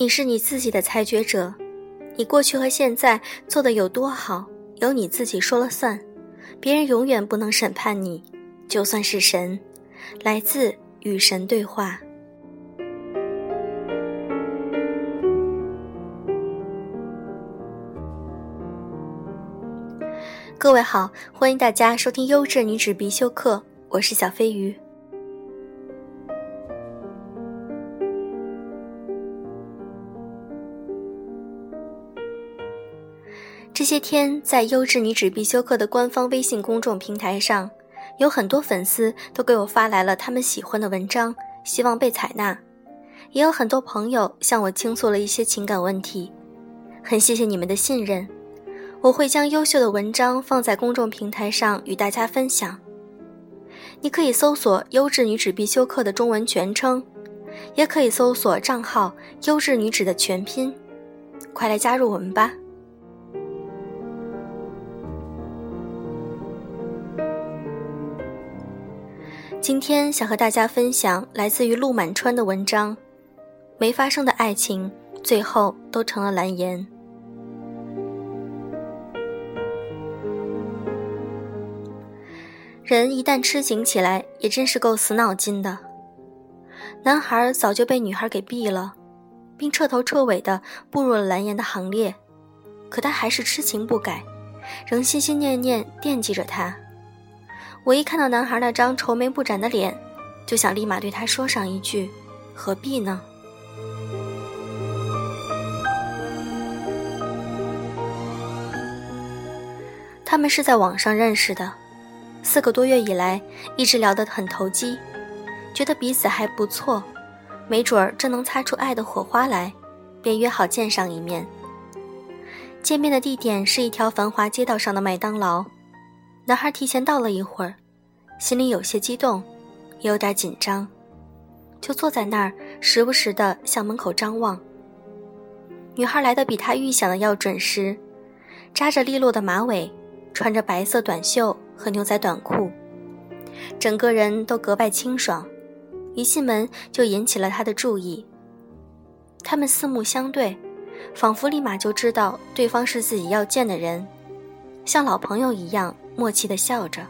你是你自己的裁决者，你过去和现在做的有多好，由你自己说了算，别人永远不能审判你，就算是神。来自与神对话。各位好，欢迎大家收听优质女子必修课，我是小飞鱼。这些天，在优质女子必修课的官方微信公众平台上，有很多粉丝都给我发来了他们喜欢的文章，希望被采纳；也有很多朋友向我倾诉了一些情感问题。很谢谢你们的信任。我会将优秀的文章放在公众平台上与大家分享。你可以搜索“优质女子必修课”的中文全称，也可以搜索账号“优质女子”的全拼。快来加入我们吧！今天想和大家分享来自于陆满川的文章：没发生的爱情，最后都成了蓝颜。人一旦痴情起来，也真是够死脑筋的。男孩早就被女孩给毙了，并彻头彻尾的步入了蓝颜的行列，可他还是痴情不改，仍心心念念惦记着她。我一看到男孩那张愁眉不展的脸，就想立马对他说上一句：“何必呢？”他们是在网上认识的。四个多月以来，一直聊得很投机，觉得彼此还不错，没准儿真能擦出爱的火花来，便约好见上一面。见面的地点是一条繁华街道上的麦当劳，男孩提前到了一会儿，心里有些激动，也有点紧张，就坐在那儿，时不时的向门口张望。女孩来的比他预想的要准时，扎着利落的马尾，穿着白色短袖。和牛仔短裤，整个人都格外清爽，一进门就引起了他的注意。他们四目相对，仿佛立马就知道对方是自己要见的人，像老朋友一样默契的笑着。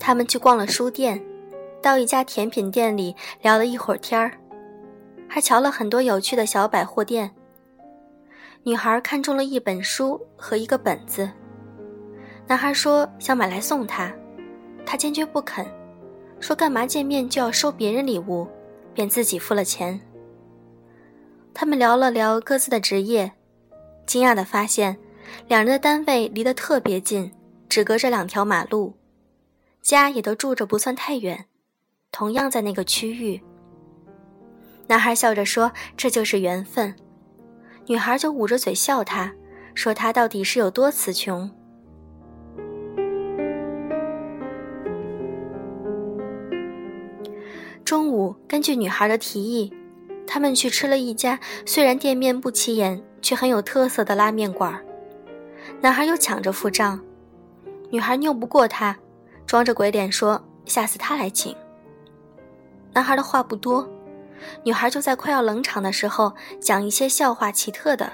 他们去逛了书店，到一家甜品店里聊了一会儿天儿。还瞧了很多有趣的小百货店。女孩看中了一本书和一个本子，男孩说想买来送她，她坚决不肯，说干嘛见面就要收别人礼物，便自己付了钱。他们聊了聊各自的职业，惊讶地发现，两人的单位离得特别近，只隔着两条马路，家也都住着不算太远，同样在那个区域。男孩笑着说：“这就是缘分。”女孩就捂着嘴笑他，说：“他到底是有多词穷？”中午，根据女孩的提议，他们去吃了一家虽然店面不起眼却很有特色的拉面馆。男孩又抢着付账，女孩拗不过他，装着鬼脸说：“下次他来请。”男孩的话不多。女孩就在快要冷场的时候讲一些笑话，奇特的。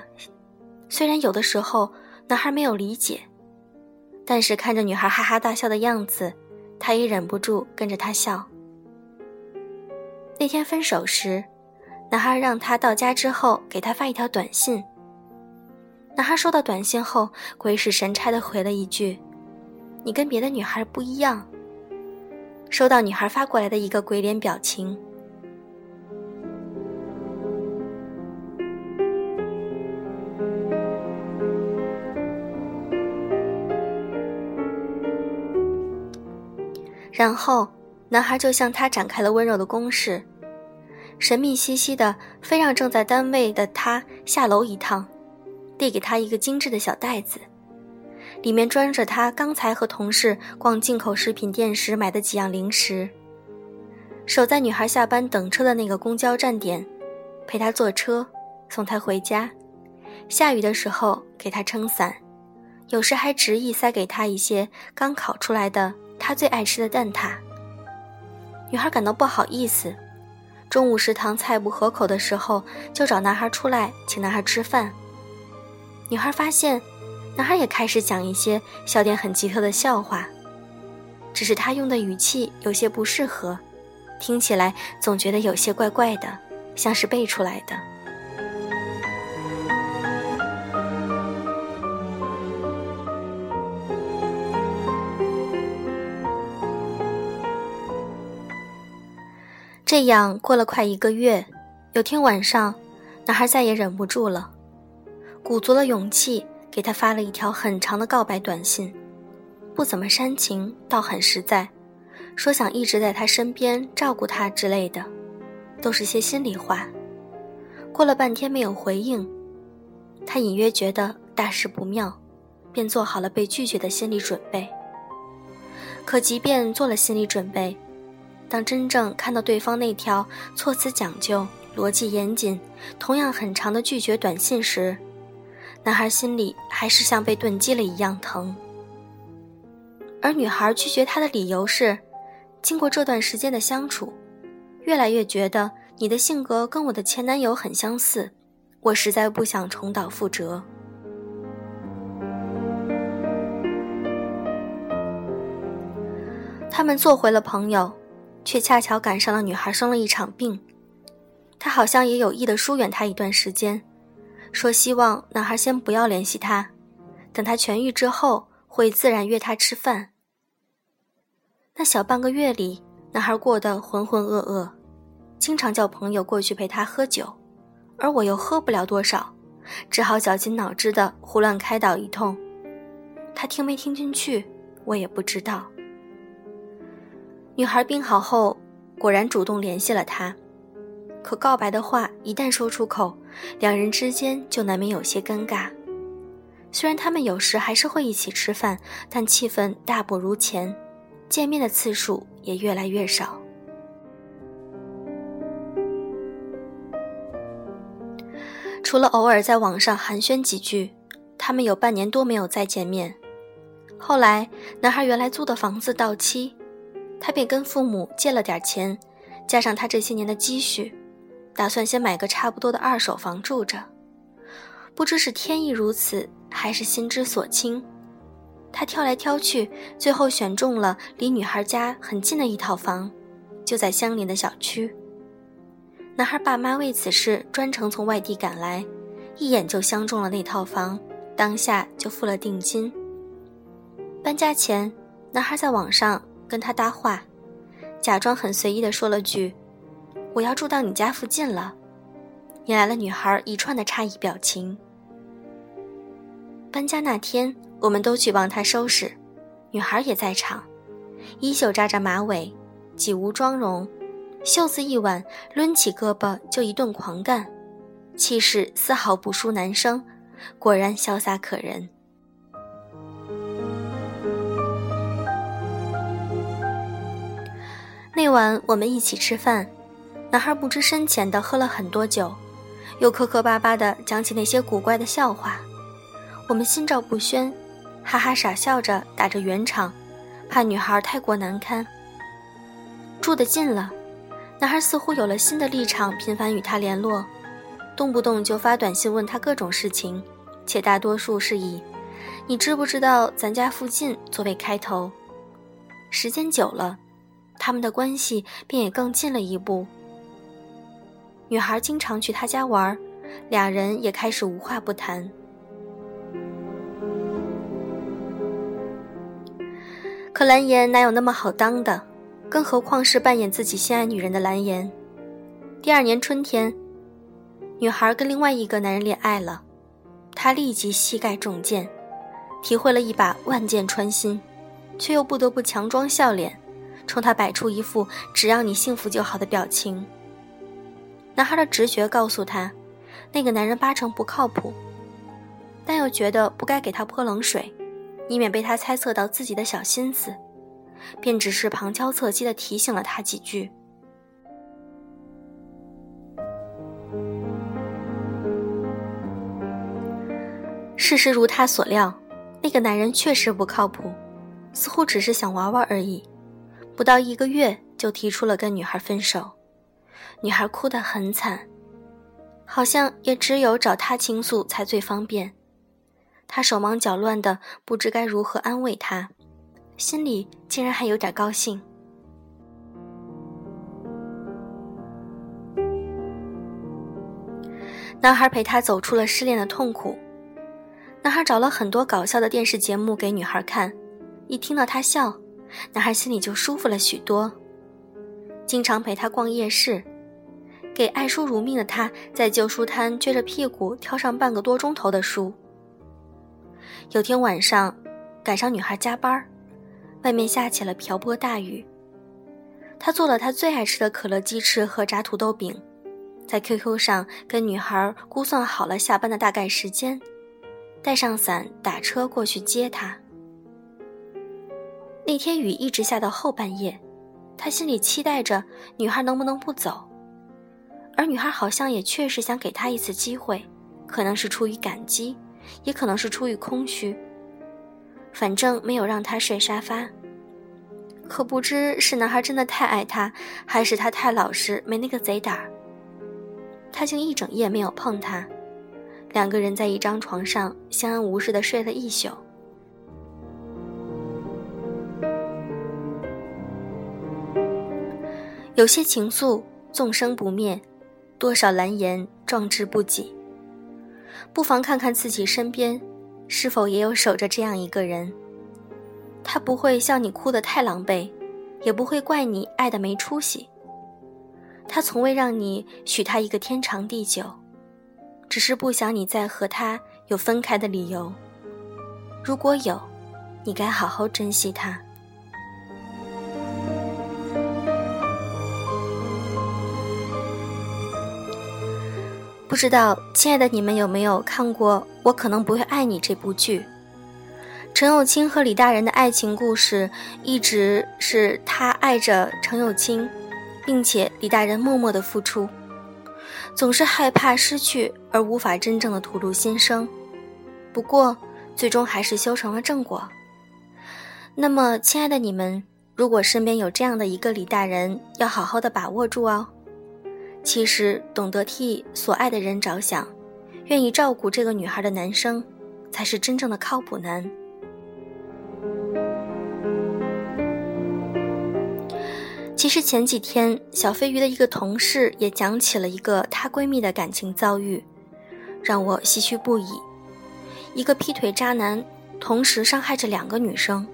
虽然有的时候男孩没有理解，但是看着女孩哈哈大笑的样子，他也忍不住跟着她笑。那天分手时，男孩让她到家之后给他发一条短信。男孩收到短信后，鬼使神差的回了一句：“你跟别的女孩不一样。”收到女孩发过来的一个鬼脸表情。然后，男孩就向她展开了温柔的攻势，神秘兮兮的，非让正在单位的他下楼一趟，递给他一个精致的小袋子，里面装着他刚才和同事逛进口食品店时买的几样零食。守在女孩下班等车的那个公交站点，陪她坐车，送她回家，下雨的时候给她撑伞，有时还执意塞给她一些刚烤出来的他最爱吃的蛋挞。女孩感到不好意思，中午食堂菜不合口的时候，就找男孩出来请男孩吃饭。女孩发现，男孩也开始讲一些笑点很奇特的笑话，只是他用的语气有些不适合，听起来总觉得有些怪怪的，像是背出来的。这样过了快一个月，有天晚上，男孩再也忍不住了，鼓足了勇气给他发了一条很长的告白短信，不怎么煽情，倒很实在，说想一直在他身边照顾他之类的，都是些心里话。过了半天没有回应，他隐约觉得大事不妙，便做好了被拒绝的心理准备。可即便做了心理准备，当真正看到对方那条措辞讲究、逻辑严谨、同样很长的拒绝短信时，男孩心里还是像被钝击了一样疼。而女孩拒绝他的理由是：经过这段时间的相处，越来越觉得你的性格跟我的前男友很相似，我实在不想重蹈覆辙。他们做回了朋友。却恰巧赶上了女孩生了一场病，他好像也有意的疏远她一段时间，说希望男孩先不要联系他，等他痊愈之后会自然约他吃饭。那小半个月里，男孩过得浑浑噩噩，经常叫朋友过去陪他喝酒，而我又喝不了多少，只好绞尽脑汁的胡乱开导一通，他听没听进去，我也不知道。女孩病好后，果然主动联系了他。可告白的话一旦说出口，两人之间就难免有些尴尬。虽然他们有时还是会一起吃饭，但气氛大不如前，见面的次数也越来越少。除了偶尔在网上寒暄几句，他们有半年多没有再见面。后来，男孩原来租的房子到期。他便跟父母借了点钱，加上他这些年的积蓄，打算先买个差不多的二手房住着。不知是天意如此，还是心之所倾，他挑来挑去，最后选中了离女孩家很近的一套房，就在相邻的小区。男孩爸妈为此事专程从外地赶来，一眼就相中了那套房，当下就付了定金。搬家前，男孩在网上。跟他搭话，假装很随意的说了句：“我要住到你家附近了。”引来了女孩一串的诧异表情。搬家那天，我们都去帮他收拾，女孩也在场，衣袖扎扎马尾，几无妆容，袖子一挽，抡起胳膊就一顿狂干，气势丝毫不输男生，果然潇洒可人。那晚我们一起吃饭，男孩不知深浅的喝了很多酒，又磕磕巴巴的讲起那些古怪的笑话，我们心照不宣，哈哈傻笑着打着圆场，怕女孩太过难堪。住得近了，男孩似乎有了新的立场，频繁与他联络，动不动就发短信问他各种事情，且大多数是以“你知不知道咱家附近”作为开头。时间久了。他们的关系便也更近了一步。女孩经常去他家玩，俩人也开始无话不谈。可蓝颜哪有那么好当的？更何况是扮演自己心爱女人的蓝颜。第二年春天，女孩跟另外一个男人恋爱了，她立即膝盖中箭，体会了一把万箭穿心，却又不得不强装笑脸。冲他摆出一副只要你幸福就好的表情。男孩的直觉告诉他，那个男人八成不靠谱，但又觉得不该给他泼冷水，以免被他猜测到自己的小心思，便只是旁敲侧击地提醒了他几句。事实如他所料，那个男人确实不靠谱，似乎只是想玩玩而已。不到一个月就提出了跟女孩分手，女孩哭得很惨，好像也只有找他倾诉才最方便。他手忙脚乱的，不知该如何安慰她，心里竟然还有点高兴。男孩陪她走出了失恋的痛苦。男孩找了很多搞笑的电视节目给女孩看，一听到她笑，男孩心里就舒服了许多。经常陪她逛夜市，给爱书如命的他在旧书摊撅着屁股挑上半个多钟头的书。有天晚上，赶上女孩加班，外面下起了瓢泼大雨。他做了他最爱吃的可乐鸡翅和炸土豆饼，在 QQ 上跟女孩估算好了下班的大概时间。带上伞，打车过去接她。那天雨一直下到后半夜，他心里期待着女孩能不能不走，而女孩好像也确实想给他一次机会，可能是出于感激，也可能是出于空虚。反正没有让他睡沙发。可不知是男孩真的太爱她，还是他太老实没那个贼胆。他竟一整夜没有碰她。两个人在一张床上相安无事的睡了一宿。有些情愫纵生不灭，多少蓝颜壮志不己。不妨看看自己身边，是否也有守着这样一个人。他不会笑你哭得太狼狈，也不会怪你爱的没出息。他从未让你许他一个天长地久。只是不想你再和他有分开的理由。如果有，你该好好珍惜他。不知道亲爱的你们有没有看过《我可能不会爱你》这部剧？陈友清和李大人的爱情故事，一直是他爱着陈友清，并且李大人默默的付出。总是害怕失去而无法真正的吐露心声，不过最终还是修成了正果。那么，亲爱的你们，如果身边有这样的一个李大人，要好好的把握住哦。其实，懂得替所爱的人着想，愿意照顾这个女孩的男生，才是真正的靠谱男。其实前几天，小飞鱼的一个同事也讲起了一个她闺蜜的感情遭遇，让我唏嘘不已。一个劈腿渣男，同时伤害着两个女生，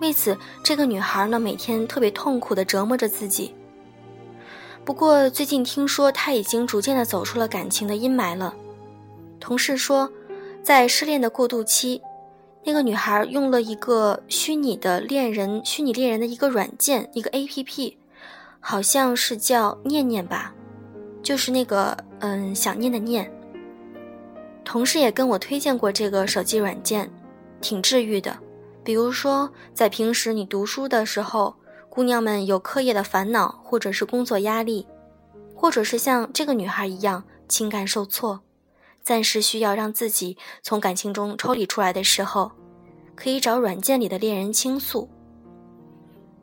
为此，这个女孩呢每天特别痛苦地折磨着自己。不过最近听说他已经逐渐的走出了感情的阴霾了。同事说，在失恋的过渡期。那个女孩用了一个虚拟的恋人、虚拟恋人的一个软件，一个 A P P，好像是叫念念吧，就是那个嗯想念的念。同事也跟我推荐过这个手机软件，挺治愈的。比如说，在平时你读书的时候，姑娘们有课业的烦恼，或者是工作压力，或者是像这个女孩一样情感受挫。暂时需要让自己从感情中抽离出来的时候，可以找软件里的恋人倾诉。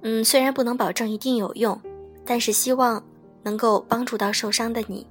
嗯，虽然不能保证一定有用，但是希望能够帮助到受伤的你。